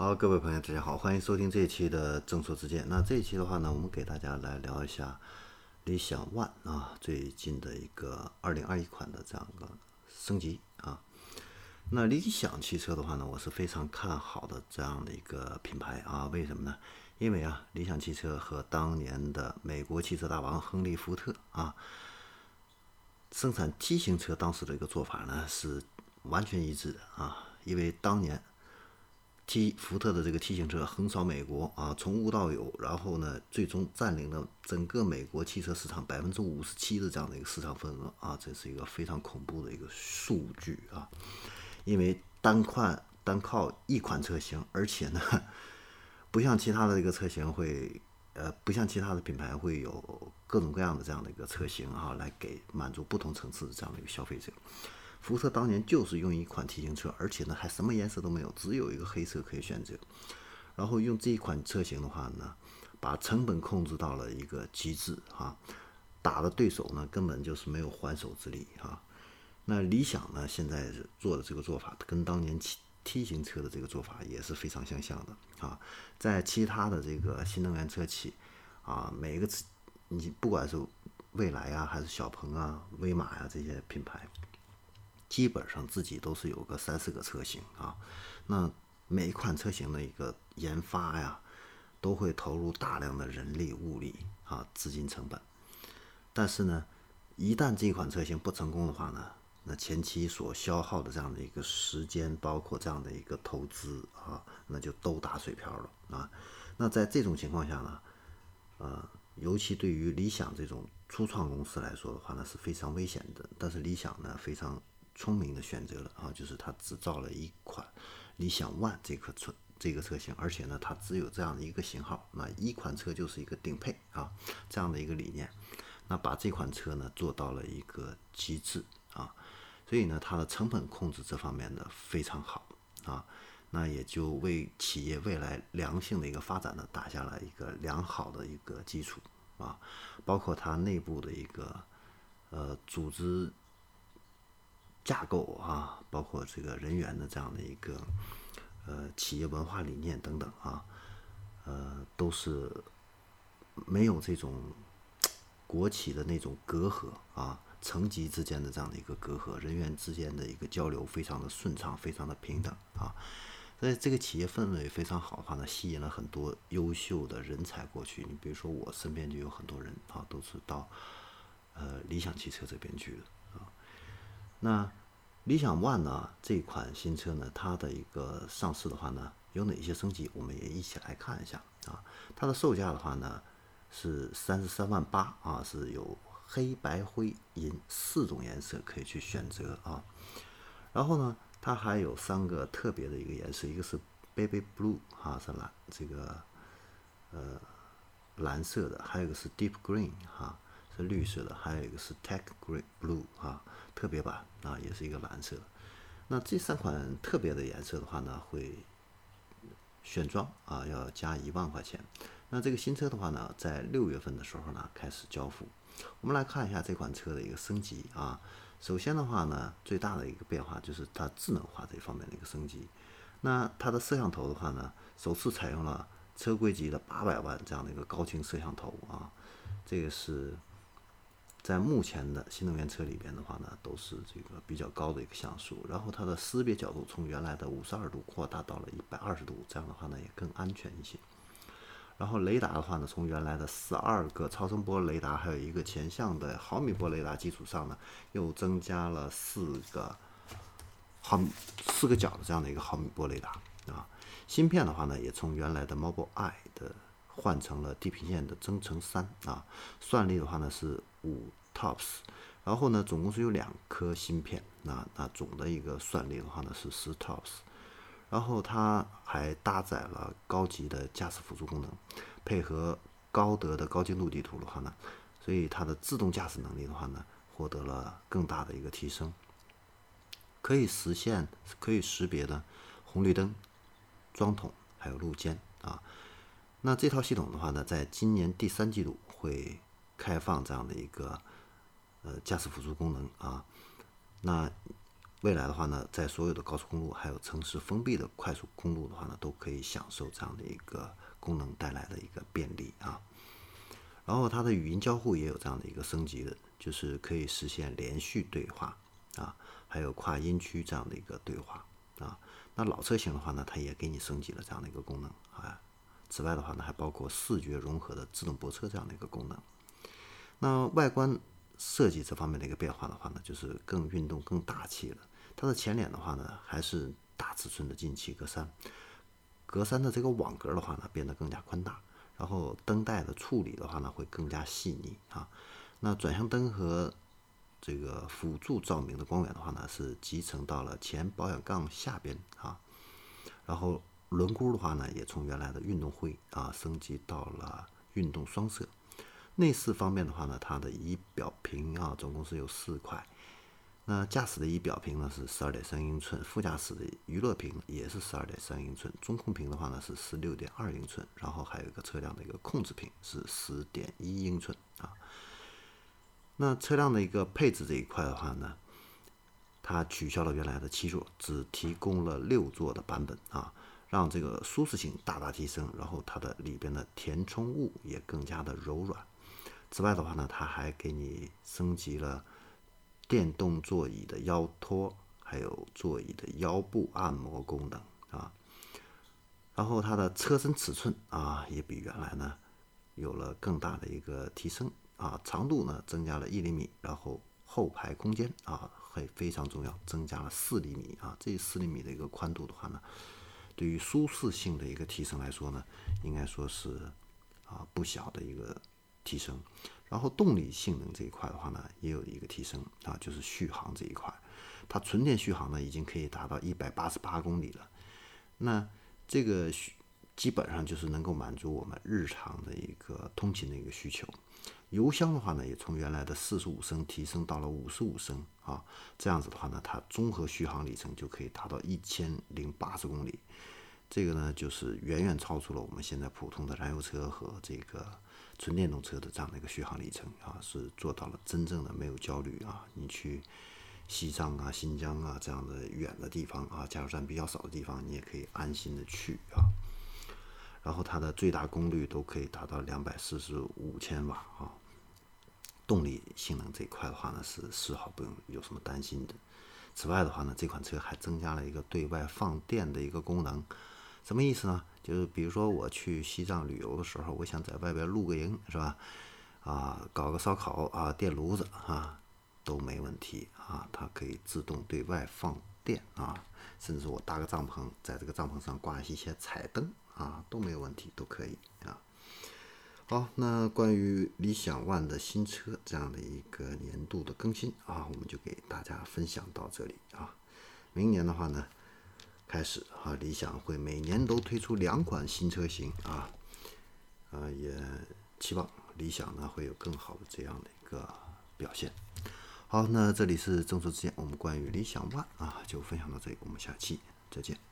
好，各位朋友，大家好，欢迎收听这一期的正说之见。那这一期的话呢，我们给大家来聊一下理想 ONE 啊，最近的一个二零二一款的这样一个升级啊。那理想汽车的话呢，我是非常看好的这样的一个品牌啊。为什么呢？因为啊，理想汽车和当年的美国汽车大王亨利·福特啊，生产 T 型车当时的一个做法呢是完全一致的啊。因为当年 T 福特的这个 T 型车横扫美国啊，从无到有，然后呢，最终占领了整个美国汽车市场百分之五十七的这样的一个市场份额啊，这是一个非常恐怖的一个数据啊。因为单款单靠一款车型，而且呢，不像其他的这个车型会，呃，不像其他的品牌会有各种各样的这样的一个车型啊，来给满足不同层次的这样的一个消费者。福特当年就是用一款 T 型车，而且呢还什么颜色都没有，只有一个黑色可以选择。然后用这一款车型的话呢，把成本控制到了一个极致啊，打的对手呢根本就是没有还手之力啊。那理想呢？现在做的这个做法，跟当年 T T 型车的这个做法也是非常相像的啊。在其他的这个新能源车企啊，每一个你不管是蔚来啊，还是小鹏啊、威马呀这些品牌，基本上自己都是有个三四个车型啊。那每一款车型的一个研发呀，都会投入大量的人力物力啊、资金成本。但是呢，一旦这款车型不成功的话呢？那前期所消耗的这样的一个时间，包括这样的一个投资啊，那就都打水漂了啊。那在这种情况下呢，呃，尤其对于理想这种初创公司来说的话呢，是非常危险的。但是理想呢，非常聪明的选择了啊，就是它只造了一款理想 ONE 这颗车这个车型，而且呢，它只有这样的一个型号，那一款车就是一个顶配啊，这样的一个理念，那把这款车呢做到了一个极致啊。所以呢，它的成本控制这方面呢非常好啊，那也就为企业未来良性的一个发展呢打下了一个良好的一个基础啊，包括它内部的一个呃组织架构啊，包括这个人员的这样的一个呃企业文化理念等等啊，呃都是没有这种国企的那种隔阂啊。层级之间的这样的一个隔阂，人员之间的一个交流非常的顺畅，非常的平等啊。所以这个企业氛围非常好的话呢，吸引了很多优秀的人才过去。你比如说我身边就有很多人啊，都是到呃理想汽车这边去的啊。那理想 ONE 呢这款新车呢，它的一个上市的话呢，有哪些升级？我们也一起来看一下啊。它的售价的话呢是三十三万八啊，是有。黑白灰银四种颜色可以去选择啊，然后呢，它还有三个特别的一个颜色，一个是 baby blue 哈，是蓝这个呃蓝色的，还有一个是 deep green 哈，绿色的，还有一个是 tech green blue 哈，特别版啊，也是一个蓝色。那这三款特别的颜色的话呢，会选装啊，要加一万块钱。那这个新车的话呢，在六月份的时候呢，开始交付。我们来看一下这款车的一个升级啊。首先的话呢，最大的一个变化就是它智能化这方面的一个升级。那它的摄像头的话呢，首次采用了车规级的八百万这样的一个高清摄像头啊。这个是在目前的新能源车里边的话呢，都是这个比较高的一个像素。然后它的识别角度从原来的五十二度扩大到了一百二十度，这样的话呢也更安全一些。然后雷达的话呢，从原来的十二个超声波雷达，还有一个前向的毫米波雷达基础上呢，又增加了四个毫米四个角的这样的一个毫米波雷达啊。芯片的话呢，也从原来的 Mobile Eye 的换成了地平线的增程三啊。算力的话呢是五 TOPS，然后呢总共是有两颗芯片，那那总的一个算力的话呢是十 TOPS。然后它还搭载了高级的驾驶辅助功能，配合高德的高精度地图的话呢，所以它的自动驾驶能力的话呢，获得了更大的一个提升，可以实现可以识别的红绿灯、桩筒还有路肩啊。那这套系统的话呢，在今年第三季度会开放这样的一个呃驾驶辅助功能啊。那未来的话呢，在所有的高速公路还有城市封闭的快速公路的话呢，都可以享受这样的一个功能带来的一个便利啊。然后它的语音交互也有这样的一个升级的，就是可以实现连续对话啊，还有跨音区这样的一个对话啊。那老车型的话呢，它也给你升级了这样的一个功能啊。此外的话呢，还包括视觉融合的自动泊车这样的一个功能。那外观设计这方面的一个变化的话呢，就是更运动、更大气了。它的前脸的话呢，还是大尺寸的进气格栅，格栅的这个网格的话呢，变得更加宽大。然后灯带的处理的话呢，会更加细腻啊。那转向灯和这个辅助照明的光源的话呢，是集成到了前保险杠下边啊。然后轮毂的话呢，也从原来的运动灰啊，升级到了运动双色。内饰方面的话呢，它的仪表屏啊，总共是有四块。那驾驶的仪表屏呢是十二点三英寸，副驾驶的娱乐屏也是十二点三英寸，中控屏的话呢是十六点二英寸，然后还有一个车辆的一个控制屏是十点一英寸啊。那车辆的一个配置这一块的话呢，它取消了原来的七座，只提供了六座的版本啊，让这个舒适性大大提升，然后它的里边的填充物也更加的柔软。此外的话呢，它还给你升级了。电动座椅的腰托，还有座椅的腰部按摩功能啊，然后它的车身尺寸啊也比原来呢有了更大的一个提升啊，长度呢增加了一厘米，然后后排空间啊还非常重要，增加了四厘米啊，这四厘米的一个宽度的话呢，对于舒适性的一个提升来说呢，应该说是啊不小的一个提升。然后动力性能这一块的话呢，也有一个提升啊，就是续航这一块，它纯电续航呢已经可以达到一百八十八公里了。那这个基本上就是能够满足我们日常的一个通勤的一个需求。油箱的话呢，也从原来的四十五升提升到了五十五升啊，这样子的话呢，它综合续航里程就可以达到一千零八十公里。这个呢，就是远远超出了我们现在普通的燃油车和这个。纯电动车的这样的一个续航里程啊，是做到了真正的没有焦虑啊。你去西藏啊、新疆啊这样的远的地方啊，加油站比较少的地方，你也可以安心的去啊。然后它的最大功率都可以达到两百四十五千瓦啊。动力性能这一块的话呢，是丝毫不用有什么担心的。此外的话呢，这款车还增加了一个对外放电的一个功能。什么意思呢？就是比如说我去西藏旅游的时候，我想在外边露个营，是吧？啊，搞个烧烤啊，电炉子啊，都没问题啊，它可以自动对外放电啊，甚至我搭个帐篷，在这个帐篷上挂一些彩灯啊，都没有问题，都可以啊。好，那关于理想 ONE 的新车这样的一个年度的更新啊，我们就给大家分享到这里啊。明年的话呢？开始啊，理想会每年都推出两款新车型啊，啊，也期望理想呢会有更好的这样的一个表现。好，那这里是众说之间，我们关于理想 ONE 啊就分享到这里，我们下期再见。